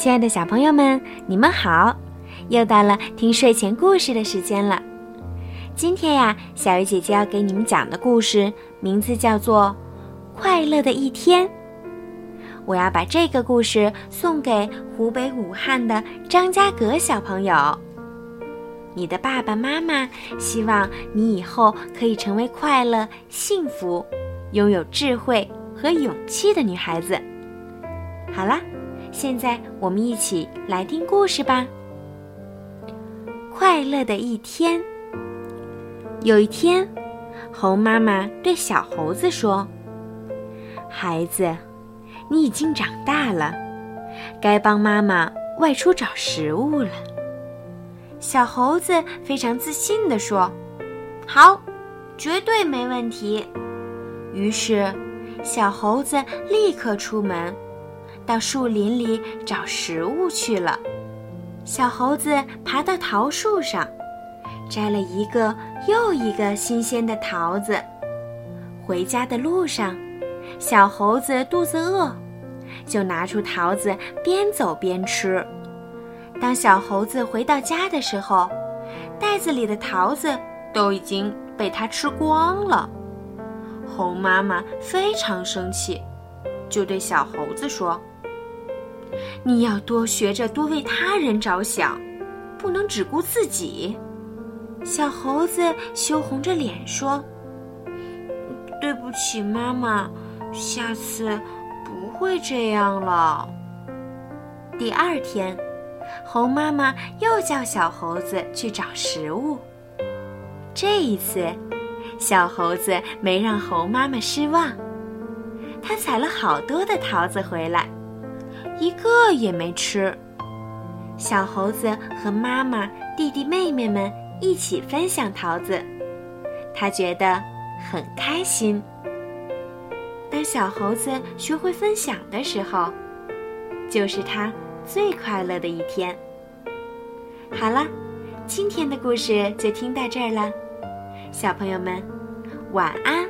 亲爱的小朋友们，你们好！又到了听睡前故事的时间了。今天呀，小鱼姐姐要给你们讲的故事名字叫做《快乐的一天》。我要把这个故事送给湖北武汉的张家格小朋友。你的爸爸妈妈希望你以后可以成为快乐、幸福、拥有智慧和勇气的女孩子。好啦。现在我们一起来听故事吧。快乐的一天。有一天，猴妈妈对小猴子说：“孩子，你已经长大了，该帮妈妈外出找食物了。”小猴子非常自信地说：“好，绝对没问题。”于是，小猴子立刻出门。到树林里找食物去了。小猴子爬到桃树上，摘了一个又一个新鲜的桃子。回家的路上，小猴子肚子饿，就拿出桃子边走边吃。当小猴子回到家的时候，袋子里的桃子都已经被它吃光了。猴妈妈非常生气，就对小猴子说。你要多学着多为他人着想，不能只顾自己。小猴子羞红着脸说：“对不起，妈妈，下次不会这样了。”第二天，猴妈妈又叫小猴子去找食物。这一次，小猴子没让猴妈妈失望，他采了好多的桃子回来。一个也没吃。小猴子和妈妈、弟弟妹妹们一起分享桃子，他觉得很开心。当小猴子学会分享的时候，就是他最快乐的一天。好了，今天的故事就听到这儿了，小朋友们，晚安。